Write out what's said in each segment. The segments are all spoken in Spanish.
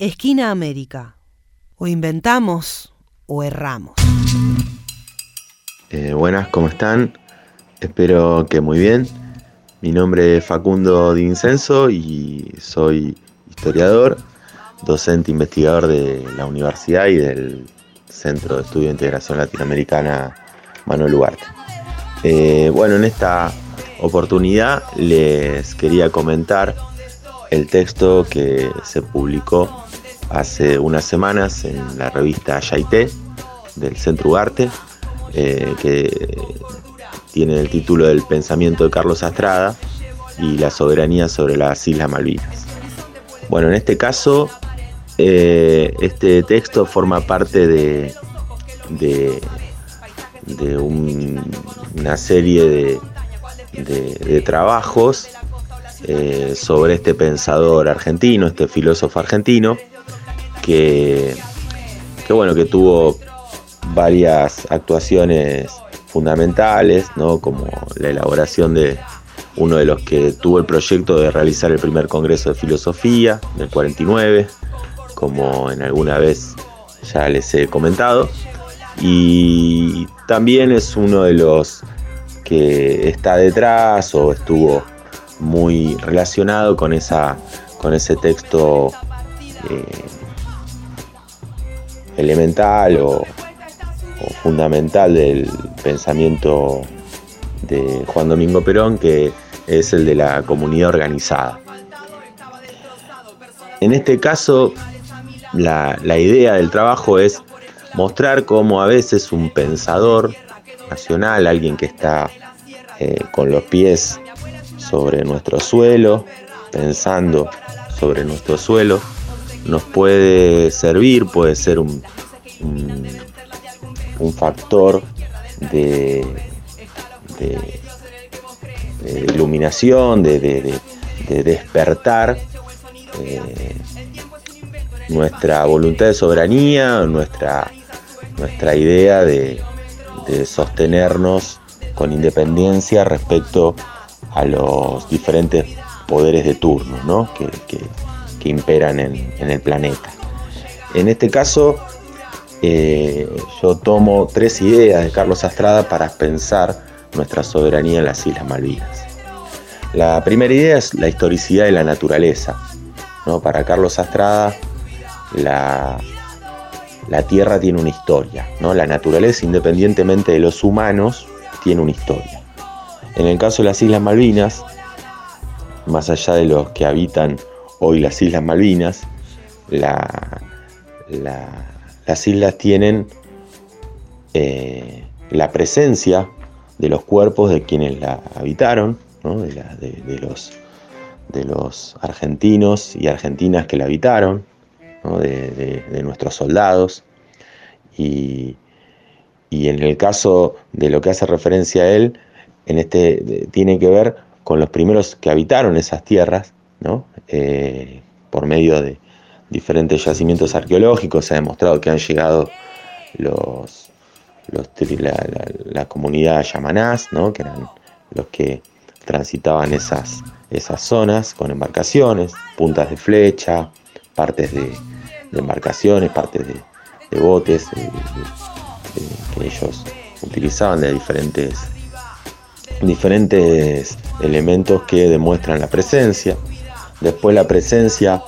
Esquina América. O inventamos o erramos. Eh, buenas, ¿cómo están? Espero que muy bien. Mi nombre es Facundo Dincenso y soy historiador, docente investigador de la universidad y del Centro de Estudio de Integración Latinoamericana Manuel Ugarte. Eh, bueno, en esta oportunidad les quería comentar el texto que se publicó hace unas semanas en la revista Yaité del Centro Ugarte, eh, que tiene el título del pensamiento de Carlos Astrada y la soberanía sobre las Islas Malvinas. Bueno, en este caso, eh, este texto forma parte de, de, una serie de, trabajos eh, sobre este pensador argentino, este filósofo argentino, que, bueno, que tuvo varias actuaciones fundamentales, ¿no? como la elaboración de uno de los que tuvo el proyecto de realizar el primer Congreso de Filosofía del 49, como en alguna vez ya les he comentado, y también es uno de los que está detrás o estuvo muy relacionado con, esa, con ese texto eh, elemental o, fundamental del pensamiento de Juan Domingo Perón, que es el de la comunidad organizada. En este caso, la, idea del trabajo es mostrar cómo a veces un pensador nacional, alguien que está eh, con los pies sobre nuestro suelo, pensando sobre nuestro suelo, nos puede servir, puede ser un, un, factor de, iluminación, de, despertar eh, nuestra voluntad de soberanía, nuestra, nuestra idea de, sostenernos con independencia respecto a los diferentes poderes de turno que, imperan en, el planeta. En este caso, eh, yo tomo tres ideas de Carlos Astrada para pensar nuestra soberanía en las Islas Malvinas. La primera idea es la historicidad de la naturaleza. ¿no? Para Carlos Astrada, la, la Tierra tiene una historia. ¿no? La naturaleza, independientemente de los humanos, tiene una historia. En el caso de las Islas Malvinas, más allá de los que habitan hoy las Islas Malvinas, las islas tienen eh, la presencia de los cuerpos de quienes la habitaron, de, los, argentinos y argentinas que la habitaron, de, nuestros soldados. Y, y en el caso de lo que hace referencia a él, en este tiene que ver con los primeros que habitaron esas tierras, ¿no? Eh, por medio de diferentes yacimientos arqueológicos se ha demostrado que han llegado los, la, comunidad yamanás, ¿no? que eran los que transitaban esas, esas zonas con embarcaciones, puntas de flecha, partes de, embarcaciones, partes de, botes que ellos utilizaban de diferentes diferentes elementos que demuestran la presencia. Después la presencia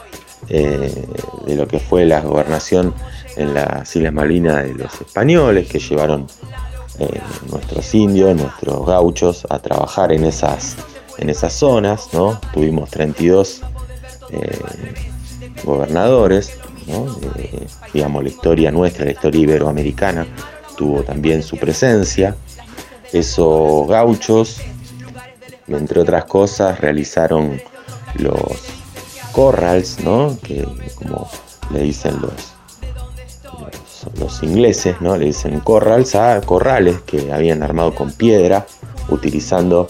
eh, de lo que fue la gobernación en las Islas Malvinas de los españoles, que llevaron eh, nuestros indios, nuestros gauchos a trabajar en esas, en esas zonas. ¿no? Tuvimos 32 eh, gobernadores, digamos la historia nuestra, la historia iberoamericana, tuvo también su presencia. Esos gauchos, entre otras cosas, realizaron los corrals, ¿no? Que como le dicen los, los, ingleses, ¿no? Le dicen corrals a corrales que habían armado con piedra, utilizando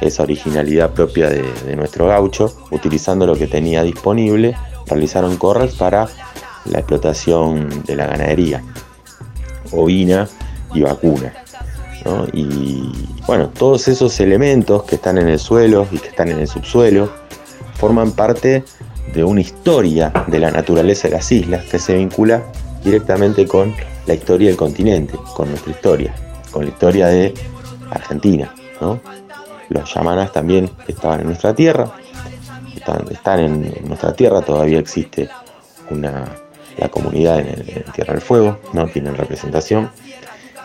esa originalidad propia de, nuestro gaucho, utilizando lo que tenía disponible, realizaron corrals para la explotación de la ganadería ovina y vacuna. Y bueno, todos esos elementos que están en el suelo y que están en el subsuelo forman parte de una historia de la naturaleza de las islas que se vincula directamente con la historia del continente, con nuestra historia, con la historia de Argentina. Los yamanas también estaban en nuestra tierra, están, en nuestra tierra, todavía existe una, la comunidad en, Tierra del Fuego, no tienen representación,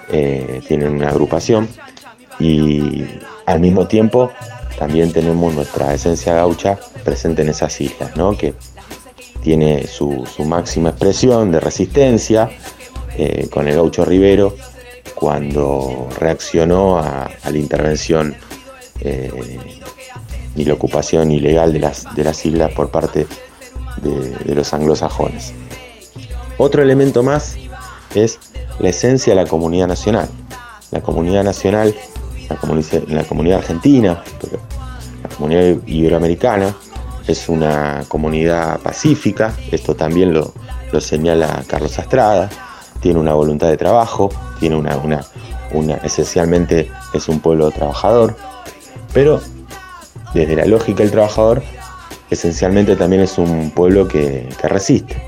eh, tienen una agrupación y al mismo tiempo también tenemos nuestra esencia gaucha presente en esas islas, ¿no? que tiene su, máxima expresión de resistencia eh, con el gaucho Rivero cuando reaccionó a, la intervención eh, y la ocupación ilegal de las, de las islas por parte de, los anglosajones. Otro elemento más es la esencia de la comunidad nacional. La comunidad nacional, la, comunidad argentina, la comunidad iberoamericana, es una comunidad pacífica, esto también lo, señala Carlos Astrada, tiene una voluntad de trabajo, tiene una, una, esencialmente es un pueblo trabajador, pero desde la lógica del trabajador, esencialmente también es un pueblo que, resiste.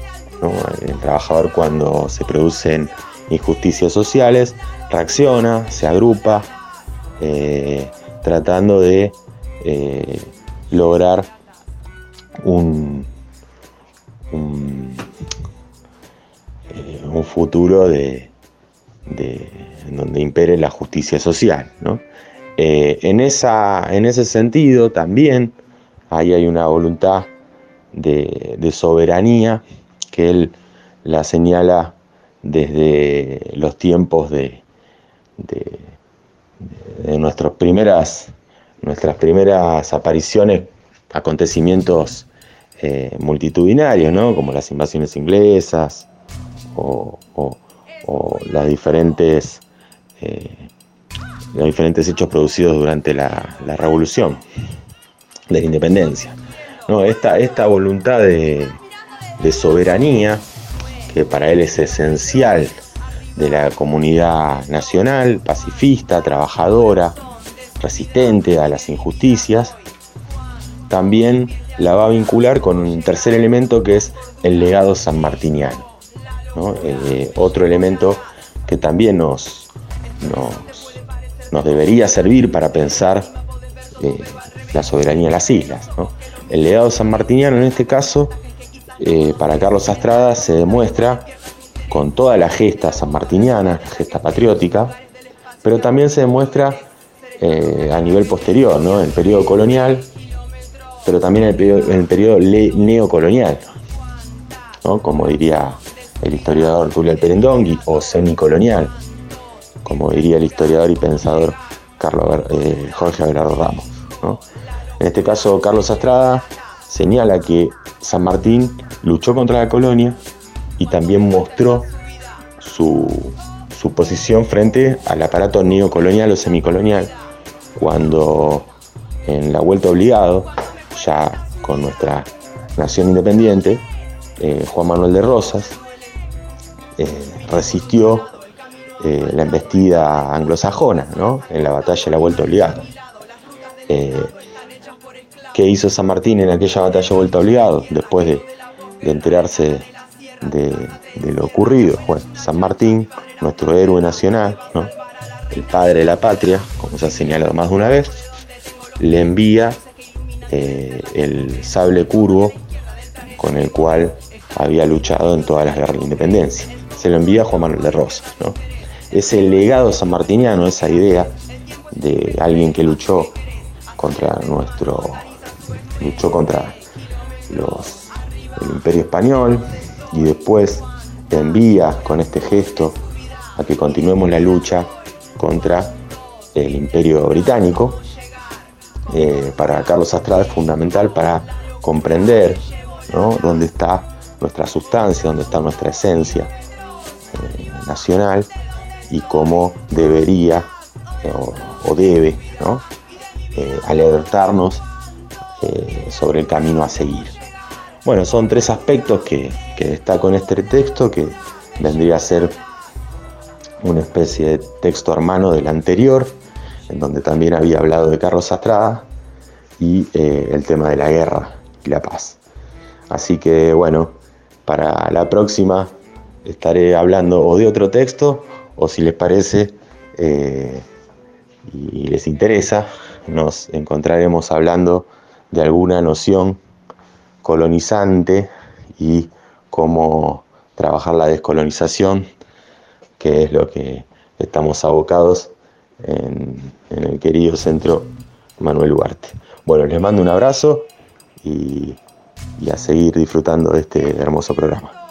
El trabajador cuando se producen injusticias sociales reacciona, se agrupa, eh, tratando de eh, lograr un, un, eh, futuro de, donde impere la justicia social. Eh, en, esa, en ese sentido también ahí hay una voluntad de, soberanía que él la señala desde los tiempos de, de, nuestras primeras nuestras primeras apariciones, acontecimientos eh, multitudinarios, ¿no? como las invasiones inglesas o, las diferentes, eh, los diferentes hechos producidos durante la, revolución de la independencia. ¿no? Esta, esta voluntad de soberanía, que para él es esencial de la comunidad nacional, pacifista, trabajadora, resistente a las injusticias, también la va a vincular con un tercer elemento que es el legado sanmartiniano. Eh, otro elemento que también nos, nos, debería servir para pensar eh, la soberanía de las islas. El legado sanmartiniano en este caso, eh, para Carlos Astrada, se demuestra con toda la gesta sanmartiniana, gesta patriótica, pero también se demuestra a nivel posterior, ¿no? el periodo colonial, pero también en el periodo, neocolonial, como diría el historiador Tulio Perendongui, o semicolonial, como diría el historiador y pensador Carlos, eh, Jorge Abelardo Ramos. En este caso, Carlos Astrada señala que San Martín luchó contra la colonia y también mostró su, su posición frente al aparato neocolonial o semicolonial, cuando en la vuelta obligado ya con nuestra nación independiente, eh, Juan Manuel de Rosas, eh, resistió eh, la embestida anglosajona en la batalla de la Vuelta Obligada. ¿Qué hizo San Martín en aquella batalla Vuelta Obligado? Después de, enterarse de, lo ocurrido. Bueno, San Martín, nuestro héroe nacional, el padre de la patria, como se ha señalado más de una vez, le envía eh, el sable curvo con el cual había luchado en todas las guerras de independencia. Se lo envía a Juan Manuel de Rosas. ¿no? Ese legado sanmartiniano, esa idea de alguien que luchó contra nuestro. Luchó contra los, el imperio español y después envía con este gesto a que continuemos la lucha contra el imperio británico eh, para Carlos Astrada es fundamental para comprender dónde está nuestra sustancia, dónde está nuestra esencia eh, nacional y cómo debería eh, o, debe alertarnos sobre el camino a seguir. Bueno, son tres aspectos que, que destaco en este texto que vendría a ser una especie de texto hermano del anterior, en donde también había hablado de Carlos Astrada y eh, el tema de la guerra y la paz. Así que bueno, para la próxima estaré hablando o de otro texto o si les parece eh, y les interesa, nos encontraremos hablando de alguna noción colonizante y cómo trabajar la descolonización, que es lo que estamos abocados en, el querido centro Manuel Ugarte. Bueno, les mando un abrazo y a seguir disfrutando de este hermoso programa.